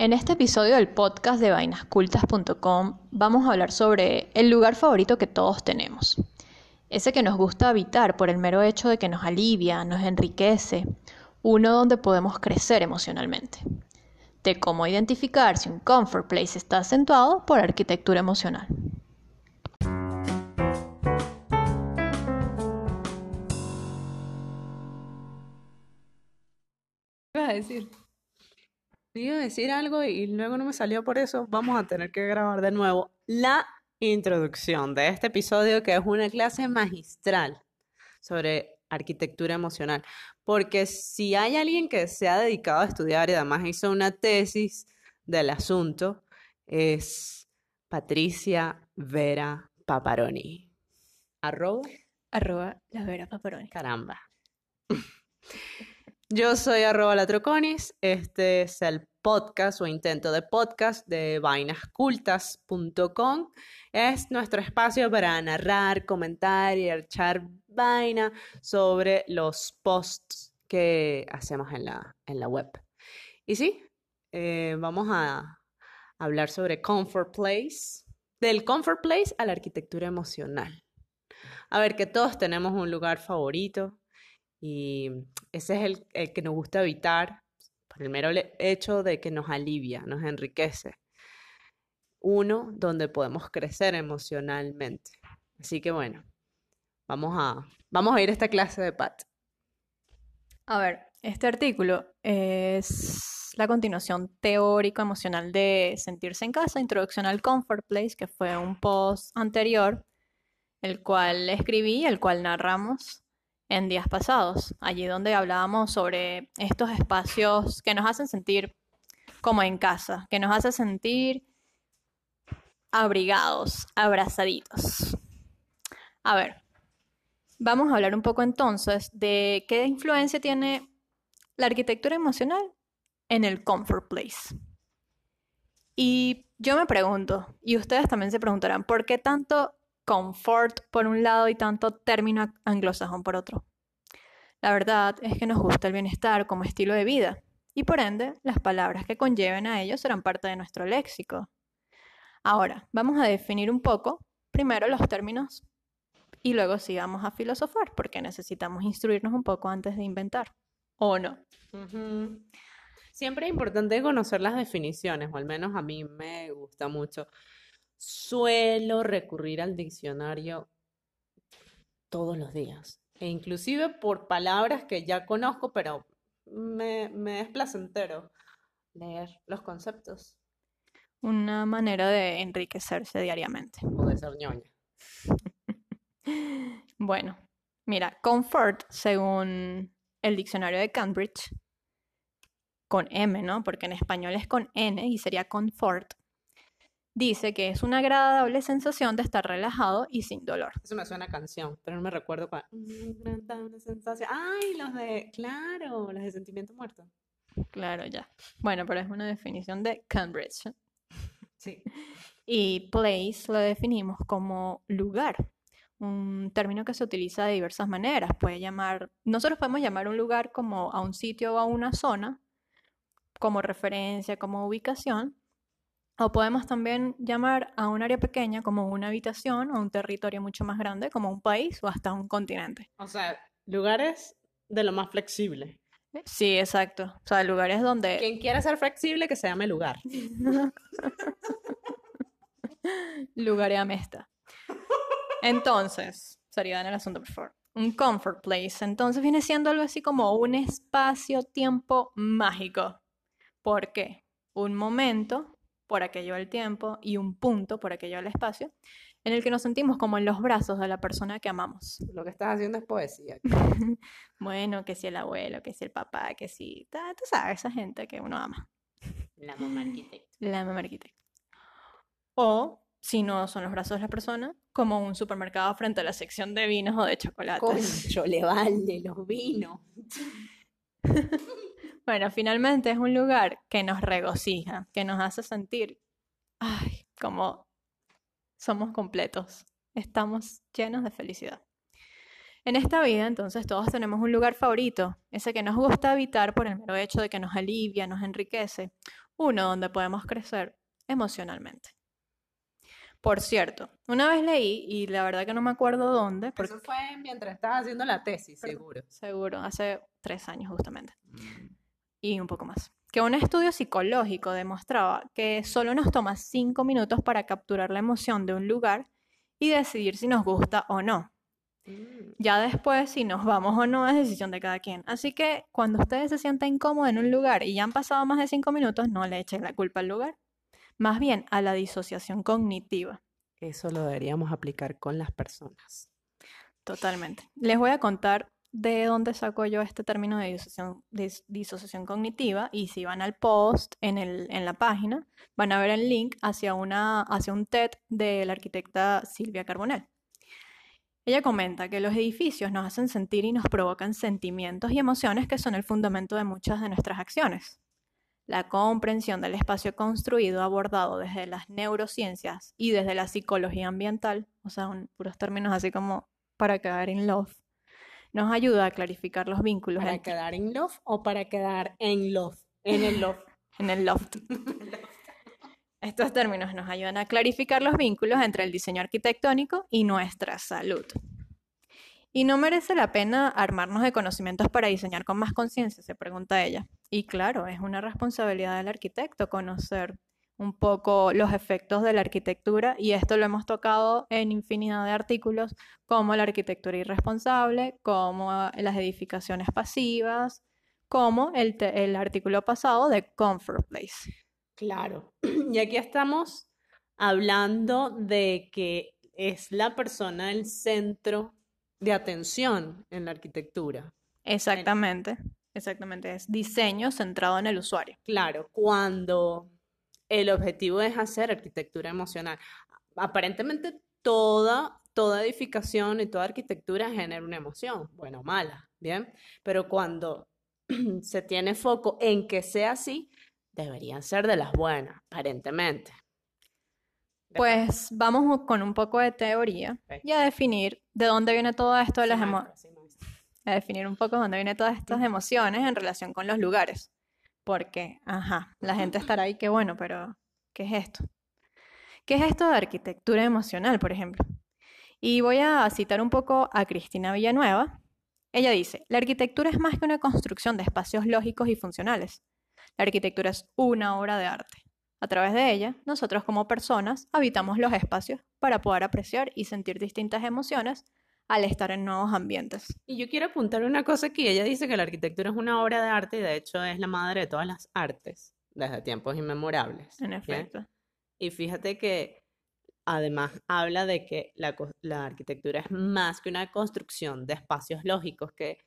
En este episodio del podcast de vainascultas.com vamos a hablar sobre el lugar favorito que todos tenemos. Ese que nos gusta habitar por el mero hecho de que nos alivia, nos enriquece, uno donde podemos crecer emocionalmente. De cómo identificar si un comfort place está acentuado por arquitectura emocional. ¿Qué vas a decir? Iba a decir algo y luego no me salió por eso. Vamos a tener que grabar de nuevo la introducción de este episodio que es una clase magistral sobre arquitectura emocional. Porque si hay alguien que se ha dedicado a estudiar y además hizo una tesis del asunto, es Patricia Vera Paparoni. Arroba. Arroba la Vera Paparoni. Caramba. Yo soy arroba latroconis. Este es el podcast o intento de podcast de vainascultas.com. Es nuestro espacio para narrar, comentar y echar vaina sobre los posts que hacemos en la, en la web. Y sí, eh, vamos a hablar sobre Comfort Place, del Comfort Place a la arquitectura emocional. A ver, que todos tenemos un lugar favorito y ese es el, el que nos gusta evitar por el mero hecho de que nos alivia, nos enriquece. Uno donde podemos crecer emocionalmente. Así que bueno, vamos a, vamos a ir a esta clase de Pat. A ver, este artículo es la continuación teórico-emocional de Sentirse en casa, Introducción al Comfort Place, que fue un post anterior, el cual escribí, el cual narramos en días pasados, allí donde hablábamos sobre estos espacios que nos hacen sentir como en casa, que nos hacen sentir abrigados, abrazaditos. A ver, vamos a hablar un poco entonces de qué influencia tiene la arquitectura emocional en el comfort place. Y yo me pregunto, y ustedes también se preguntarán, ¿por qué tanto confort por un lado y tanto término anglosajón por otro. La verdad es que nos gusta el bienestar como estilo de vida y por ende las palabras que conlleven a ello serán parte de nuestro léxico. Ahora, vamos a definir un poco primero los términos y luego sigamos a filosofar porque necesitamos instruirnos un poco antes de inventar. ¿O no? Siempre es importante conocer las definiciones, o al menos a mí me gusta mucho suelo recurrir al diccionario todos los días. E inclusive por palabras que ya conozco, pero me, me es placentero leer los conceptos. Una manera de enriquecerse diariamente. O de ser ñoña. bueno, mira, comfort, según el diccionario de Cambridge, con M, ¿no? Porque en español es con N y sería confort dice que es una agradable sensación de estar relajado y sin dolor. Eso me suena a canción, pero no me recuerdo cuál. Una sensación. Ay, los de, claro, los de sentimiento muerto. Claro, ya. Bueno, pero es una definición de Cambridge. Sí. Y place lo definimos como lugar, un término que se utiliza de diversas maneras. Puede llamar, nosotros podemos llamar un lugar como a un sitio o a una zona, como referencia, como ubicación, o podemos también llamar a un área pequeña como una habitación o un territorio mucho más grande como un país o hasta un continente. O sea, lugares de lo más flexible. Sí, exacto. O sea, lugares donde... Quien quiera ser flexible, que se llame lugar. Lugareame esta. Entonces, sería en el asunto, por favor. Un comfort place. Entonces viene siendo algo así como un espacio-tiempo mágico. ¿Por qué? Un momento por aquello del tiempo y un punto por aquello del espacio, en el que nos sentimos como en los brazos de la persona que amamos. Lo que estás haciendo es poesía. bueno, que si el abuelo, que si el papá, que si, tú sabes, esa gente que uno ama. La mamá arquitecta. La mamá arquitecta. O, si no son los brazos de la persona, como un supermercado frente a la sección de vinos o de chocolates. Concho, le vale los vinos. Bueno, finalmente es un lugar que nos regocija, que nos hace sentir, ay, como somos completos, estamos llenos de felicidad. En esta vida, entonces, todos tenemos un lugar favorito, ese que nos gusta habitar por el mero hecho de que nos alivia, nos enriquece, uno donde podemos crecer emocionalmente. Por cierto, una vez leí, y la verdad que no me acuerdo dónde, porque Eso fue mientras estabas haciendo la tesis, seguro. seguro, hace tres años justamente, y un poco más, que un estudio psicológico demostraba que solo nos toma cinco minutos para capturar la emoción de un lugar y decidir si nos gusta o no. Mm. Ya después, si nos vamos o no, es decisión de cada quien. Así que cuando ustedes se sientan incómodos en un lugar y ya han pasado más de cinco minutos, no le echen la culpa al lugar. Más bien a la disociación cognitiva. Eso lo deberíamos aplicar con las personas. Totalmente. Les voy a contar de dónde saco yo este término de disociación, dis- disociación cognitiva y si van al post en, el, en la página, van a ver el link hacia, una, hacia un TED de la arquitecta Silvia Carbonell. Ella comenta que los edificios nos hacen sentir y nos provocan sentimientos y emociones que son el fundamento de muchas de nuestras acciones. La comprensión del espacio construido abordado desde las neurociencias y desde la psicología ambiental, o sea, un- puros términos así como para quedar in love, nos ayuda a clarificar los vínculos ¿Para entre- quedar en love o para quedar en love? En el love. en el loft. Estos términos nos ayudan a clarificar los vínculos entre el diseño arquitectónico y nuestra salud. ¿Y no merece la pena armarnos de conocimientos para diseñar con más conciencia? Se pregunta ella. Y claro, es una responsabilidad del arquitecto conocer un poco los efectos de la arquitectura y esto lo hemos tocado en infinidad de artículos como la arquitectura irresponsable, como las edificaciones pasivas, como el, artículo pasado de Comfort Place. Claro. Y aquí estamos hablando de que es la persona el centro de atención en la arquitectura. Exactamente, exactamente. Es diseño centrado en el usuario. Claro, cuando el objetivo es hacer arquitectura emocional. Aparentemente toda, toda edificación y toda arquitectura genera una emoción, buena o mala, ¿bien? Pero cuando se tiene foco en que sea así, deberían ser de las buenas, aparentemente. Pues vamos con un poco de teoría y a definir de dónde viene todo esto de las emo- maestra, sí, maestra. a definir un poco dónde viene todas estas emociones en relación con los lugares. Porque, ajá, la gente estará ahí que bueno, pero ¿qué es esto? ¿Qué es esto de arquitectura emocional, por ejemplo? Y voy a citar un poco a Cristina Villanueva. Ella dice, la arquitectura es más que una construcción de espacios lógicos y funcionales. La arquitectura es una obra de arte. A través de ella, nosotros como personas habitamos los espacios para poder apreciar y sentir distintas emociones al estar en nuevos ambientes. Y yo quiero apuntar una cosa aquí. Ella dice que la arquitectura es una obra de arte y de hecho es la madre de todas las artes desde tiempos inmemorables. En efecto. Y fíjate que además habla de que la arquitectura es más que una construcción de espacios lógicos, que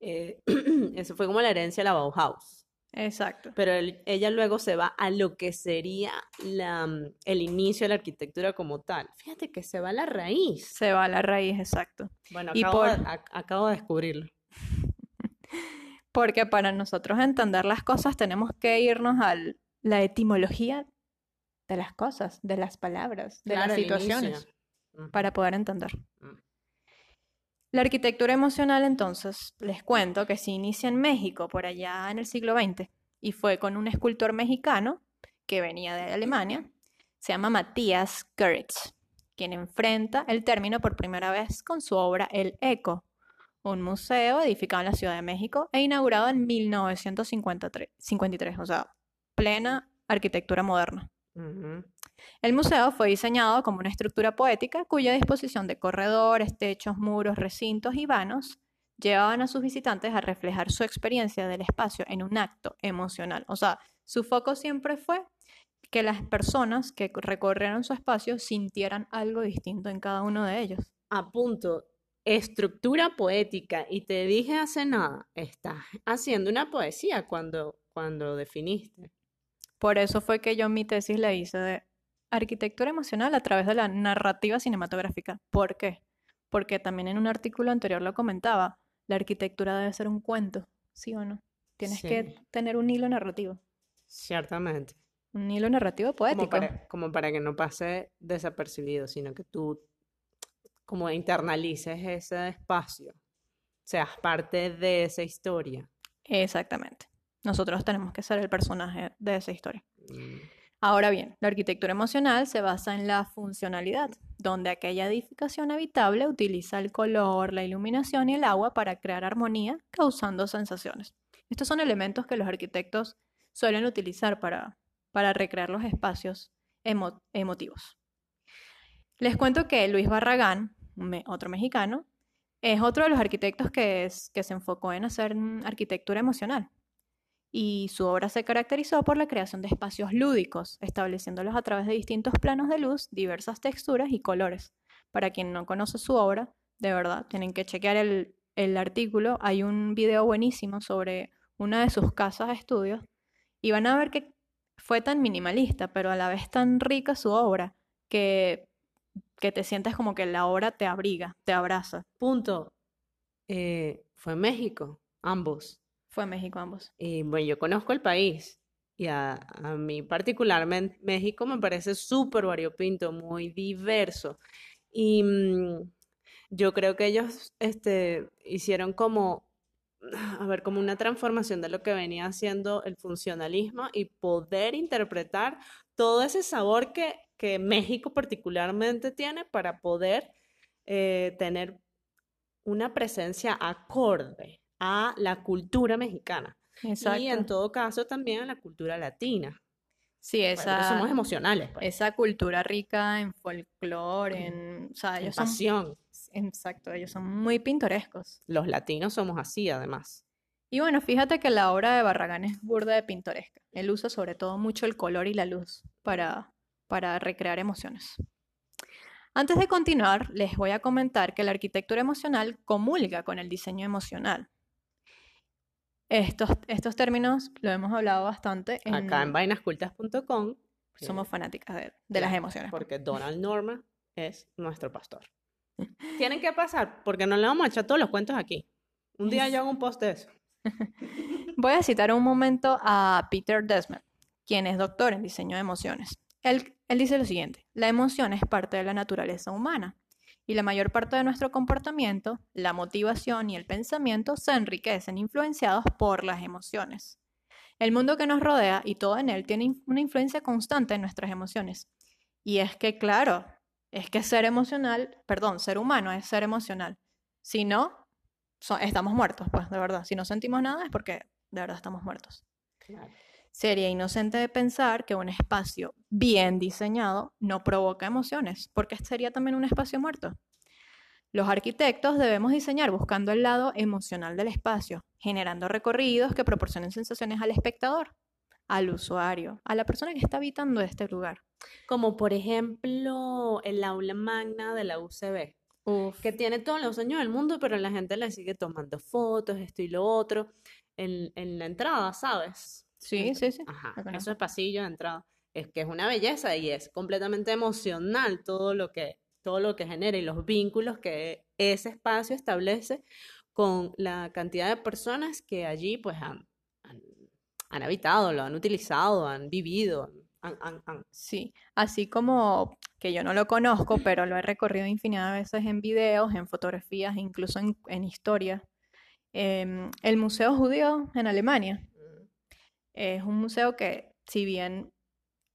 eh, eso fue como la herencia de la Bauhaus. Exacto. Pero él- ella luego se va a lo que sería la, mm, el inicio de la arquitectura como tal. Fíjate que se va a la raíz. Se va a la raíz, exacto. Bueno, Y acabo, de, por- ac- acabo de descubrirlo. Porque para nosotros entender las cosas tenemos que irnos a la etimología de las cosas, de las palabras, de Claro, las situaciones, para poder entender. Mm. La arquitectura emocional, entonces, les cuento que se inicia en México por allá en el siglo XX y fue con un escultor mexicano que venía de Alemania, se llama Matías Goeritz, quien enfrenta el término por primera vez con su obra El Eco, un museo edificado en la Ciudad de México e inaugurado en 1953, 53, o sea, plena arquitectura moderna. El museo fue diseñado como una estructura poética cuya disposición de corredores, techos, muros, recintos y vanos llevaban a sus visitantes a reflejar su experiencia del espacio en un acto emocional. O sea, su foco siempre fue que las personas que recorrieron su espacio sintieran algo distinto en cada uno de ellos. a punto, estructura poética, y te dije hace nada, estás haciendo una poesía cuando, cuando definiste. Por eso fue que yo mi tesis la hice de arquitectura emocional a través de la narrativa cinematográfica. ¿Por qué? Porque también en un artículo anterior lo comentaba, la arquitectura debe ser un cuento, ¿sí o no? Tienes Sí. que tener un hilo narrativo, Ciertamente. un hilo narrativo Como poético. para, como para que no pase desapercibido, sino que tú como internalices ese espacio, seas parte de esa historia. Exactamente. Nosotros tenemos que ser el personaje de esa historia. Mm. Ahora bien, la arquitectura emocional se basa en la funcionalidad, donde aquella edificación habitable utiliza el color, la iluminación y el agua para crear armonía, causando sensaciones. Estos son elementos que los arquitectos suelen utilizar para, para recrear los espacios emo- emotivos. Les cuento que Luis Barragán, me- otro mexicano, es otro de los arquitectos que, es- que se enfocó en hacer arquitectura emocional. Y su obra se caracterizó por la creación de espacios lúdicos, estableciéndolos a través de distintos planos de luz, diversas texturas y colores. Para quien no conoce su obra, de verdad, tienen que chequear el, artículo. Hay un video buenísimo sobre una de sus casas de estudios y van a ver que fue tan minimalista, pero a la vez tan rica su obra, que, que te sientes como que la obra te abriga, te abraza. Punto. Eh, fue México, ambos. Fue México ambos. Y bueno, yo conozco el país y a, a mí particularmente México me parece súper variopinto, muy diverso. Y mm, yo creo que ellos este, hicieron como, a ver, como una transformación de lo que venía haciendo el funcionalismo y poder interpretar todo ese sabor que, que México particularmente tiene para poder eh, tener una presencia acorde a la cultura mexicana y en todo caso también a la cultura latina. Sí, Bueno, esa, somos emocionales, pues, esa cultura rica en folclore, en, o sea, en son, pasión. exacto, ellos son muy pintorescos. Los latinos somos así, además. Y bueno, fíjate que la obra de Barragán es burda de pintoresca. Él usa sobre todo mucho el color y la luz para, para recrear emociones. Antes de continuar, les voy a comentar que la arquitectura emocional comulga con el diseño emocional. Estos, estos términos lo hemos hablado bastante en... Acá en vainascultas.com, Somos eh, fanáticas de, de las emociones. pues. porque Donald Norman es nuestro pastor. Tienen que pasar, porque no le vamos a echar todos los cuentos aquí. Un día yo hago un post de eso. Voy a citar un momento a Peter Desmond, quien es doctor en diseño de emociones. Él, él dice lo siguiente, la emoción es parte de la naturaleza humana y la mayor parte de nuestro comportamiento, la motivación y el pensamiento se enriquecen influenciados por las emociones. El mundo que nos rodea y todo en él tiene una influencia constante en nuestras emociones. Y es que, claro, es que ser emocional, perdón, ser humano es ser emocional. Si no, estamos muertos, pues, de verdad. Si no sentimos nada es porque de verdad estamos muertos. Sería inocente de pensar que un espacio bien diseñado no provoca emociones, porque sería también un espacio muerto. Los arquitectos debemos diseñar buscando el lado emocional del espacio, generando recorridos que proporcionen sensaciones al espectador, al usuario, a la persona que está habitando este lugar. Como por ejemplo el aula magna de la UCB. Uf, que tiene todos los años del mundo, pero la gente le sigue tomando fotos, esto y lo otro, en, en la entrada, ¿sabes? Sí, sí, sí. Ajá, eso es pasillo de entrada. Es que es una belleza y es completamente emocional todo lo que, todo lo que genera y los vínculos que ese espacio establece con la cantidad de personas que allí pues han, han, han habitado, lo han utilizado, han vivido, han, Sí, así como que yo no lo conozco, pero lo he recorrido infinidad de veces en videos, en fotografías, incluso en, en historia. Em, el Museo Judío en Alemania es un museo que, si bien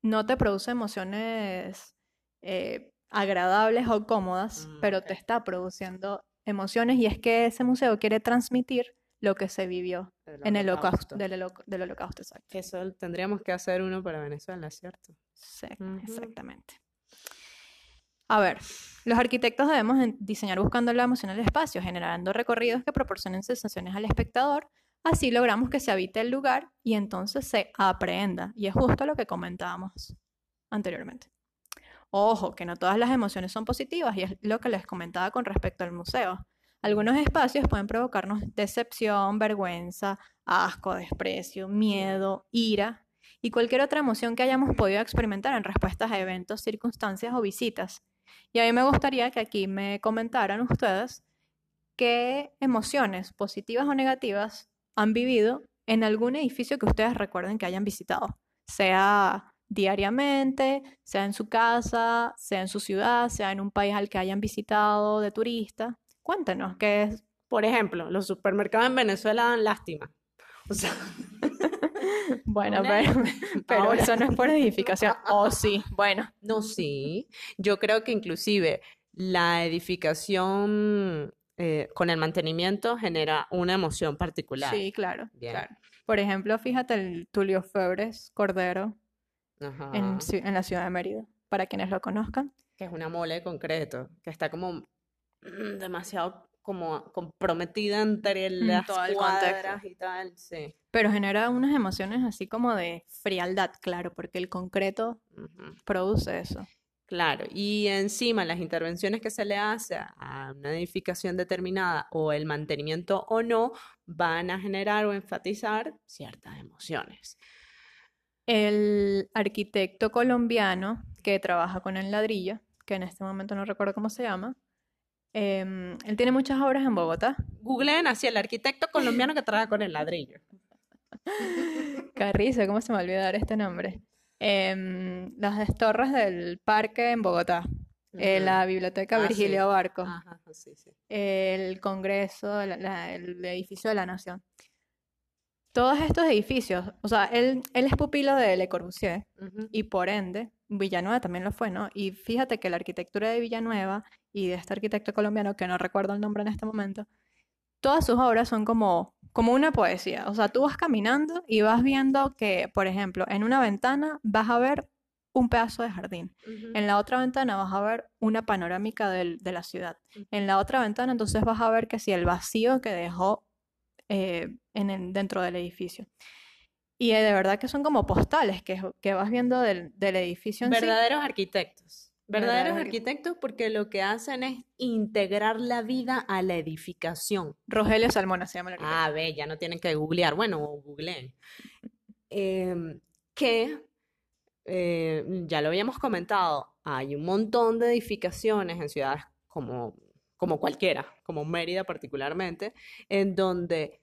no te produce emociones eh, agradables o cómodas, Mm, pero te está produciendo emociones y es que ese museo quiere transmitir lo que se vivió el en el holocausto, del, holoc- del holocausto, exacto. Eso tendríamos que hacer uno para Venezuela, ¿cierto? Sí, exactamente. A ver, los arquitectos debemos diseñar buscando la emoción del espacio, generando recorridos que proporcionen sensaciones al espectador. Así logramos que se habite el lugar y entonces se aprenda. Y es justo lo que comentábamos anteriormente. Ojo, que no todas las emociones son positivas y es lo que les comentaba con respecto al museo. Algunos espacios pueden provocarnos decepción, vergüenza, asco, desprecio, miedo, ira y cualquier otra emoción que hayamos podido experimentar en respuestas a eventos, circunstancias o visitas. Y a mí me gustaría que aquí me comentaran ustedes qué emociones, positivas o negativas, han vivido en algún edificio que ustedes recuerden que hayan visitado, sea diariamente, sea en su casa, sea en su ciudad, sea en un país al que hayan visitado de turista. Cuéntenos, ¿qué es? Por ejemplo, los supermercados en Venezuela dan lástima. O sea, Bueno, pero, pero Ahora. eso no es por edificación. Oh, sí, bueno. no, sí. Yo creo que inclusive la edificación eh, con el mantenimiento genera una emoción particular. Sí, claro, claro. Por ejemplo, fíjate el Tulio Febres Cordero Ajá. en, en la ciudad de Mérida, para quienes lo conozcan. Que es una mole de concreto, que está como mm, demasiado como comprometida entre las todo cuadras y tal, sí. Pero genera unas emociones así como de frialdad, claro, porque el concreto Ujú. produce eso. Claro, y encima las intervenciones que se le hace a una edificación determinada o el mantenimiento o no van a generar o enfatizar ciertas emociones. El arquitecto colombiano que trabaja con el ladrillo, que en este momento no recuerdo cómo se llama, em, él tiene muchas obras en Bogotá. Googleen así el arquitecto colombiano que trabaja con el ladrillo. Risa, ¿cómo se me va a olvidar este nombre? Em, las torres del parque en Bogotá, eh, Ujú. la biblioteca Ah, sí. Virgilio Barco, Ajá, sí, sí. el Congreso, la- la- el edificio de la Nación. Todos estos edificios, o sea, él, él es pupilo de Le Corbusier y por ende Villanueva también lo fue, ¿no? Y fíjate que la arquitectura de Villanueva y de este arquitecto colombiano, que no recuerdo el nombre en este momento, todas sus obras son como, como una poesía. O sea, tú vas caminando y vas viendo que, por ejemplo, en una ventana vas a ver un pedazo de jardín. En la otra ventana vas a ver una panorámica del- de la ciudad. En la otra ventana entonces vas a ver que si el vacío que dejó eh, en el- dentro del edificio. Y eh, de verdad que son como postales que, que vas viendo del, del edificio en sí. Verdaderos arquitectos. Verdaderos Verdaderos arqui- arquitectos porque lo que hacen es integrar la vida a la edificación. Rogelio Salmona se llama el arquitecto. Ah, ve, ya no tienen que googlear. Bueno, googleen. Em, que, eh, ya lo habíamos comentado, hay un montón de edificaciones en ciudades como, como cualquiera, como Mérida particularmente, en donde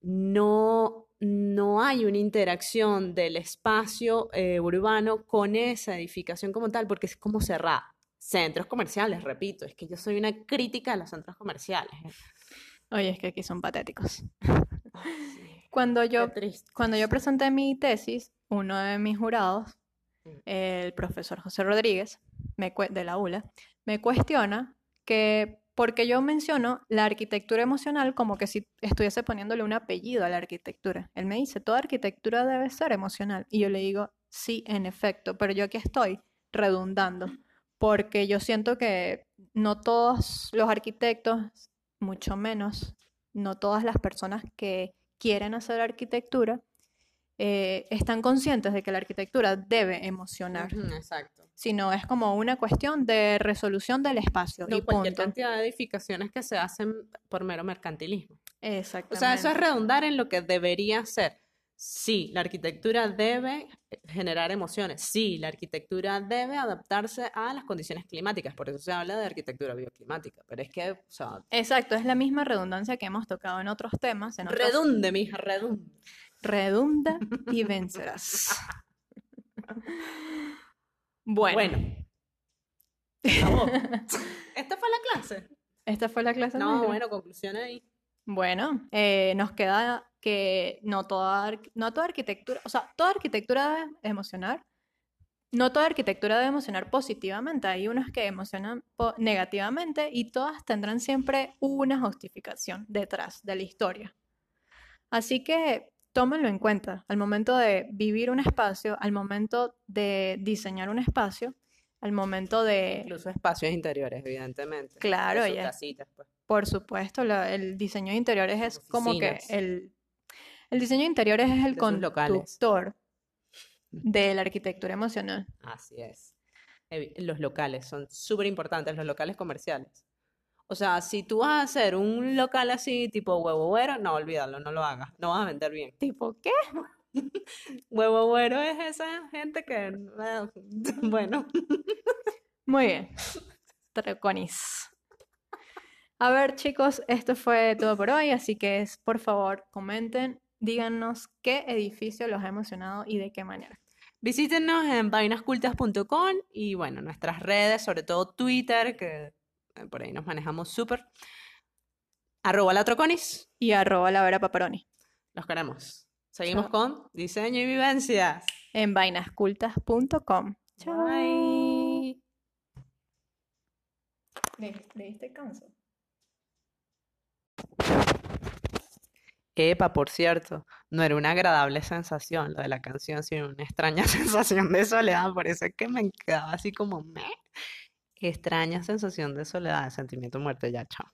no, no hay una interacción del espacio eh, urbano con esa edificación como tal, porque es como cerrada. Centros comerciales, repito, es que yo soy una crítica de los centros comerciales. ¿eh? Oye, es que aquí son patéticos. Cuando yo, cuando yo presenté mi tesis, uno de mis jurados, el profesor José Rodríguez, me de la ULA, me cuestiona que porque yo menciono la arquitectura emocional como que si estuviese poniéndole un apellido a la arquitectura. Él me dice, toda arquitectura debe ser emocional. Y yo le digo, sí, en efecto, pero yo aquí estoy redundando, porque yo siento que no todos los arquitectos, mucho menos, no todas las personas que quieren hacer arquitectura, eh, están conscientes de que la arquitectura debe emocionar, exacto. sino es como una cuestión de resolución del espacio No, y cualquier punto. cantidad de edificaciones que se hacen por mero mercantilismo. O Exactamente. sea, eso es redundar en lo que debería ser. Sí, la arquitectura debe generar emociones. Sí, la arquitectura debe adaptarse a las condiciones climáticas. Por eso se habla de arquitectura bioclimática. Pero es que, o sea, Exacto, es la misma redundancia que hemos tocado en otros temas, en otros redunde, mija, redunde. Redunda y vencerás. Bueno, Bueno. ¿Esta fue la clase? esta fue la clase No, bueno, conclusión ahí. Bueno, eh, nos queda que no toda, no toda arquitectura, o sea, toda arquitectura debe emocionar, no toda arquitectura debe emocionar positivamente, hay unas que emocionan negativamente y todas tendrán siempre una justificación detrás de la historia. Así que tómenlo en cuenta al momento de vivir un espacio, al momento de diseñar un espacio, al momento de, Incluso espacios interiores, evidentemente. Claro, ya. casitas, pues. Por supuesto, la- el diseño de interiores es como que el, el diseño de interiores es el De conductor de la arquitectura emocional. Así es. Los locales son súper importantes, los locales comerciales. O sea, si tú vas a hacer un local así, tipo huevo güero, no, olvídalo, no lo hagas, no vas a vender bien. ¿Tipo qué? Huevo güero es esa gente que, bueno, Muy bien. Traconis. A ver, chicos, esto fue todo por hoy, así que es, por favor, comenten, díganos qué edificio los ha emocionado y de qué manera. Visítenos en vainascultas.com y bueno, nuestras redes, sobre todo Twitter, que por ahí nos manejamos súper. Arroba la Troconis. Y arroba la vera paparoni. Los queremos. Seguimos Chao. con diseño y vivencias. En vainascultas.com. Chao. Bye. ¿Le, le diste canso? Epa, por cierto, no era una agradable sensación lo de la canción, sino una extraña sensación de soledad. Por eso es que me quedaba así como me. Extraña sensación de soledad, de sentimiento de muerte. Ya, chao.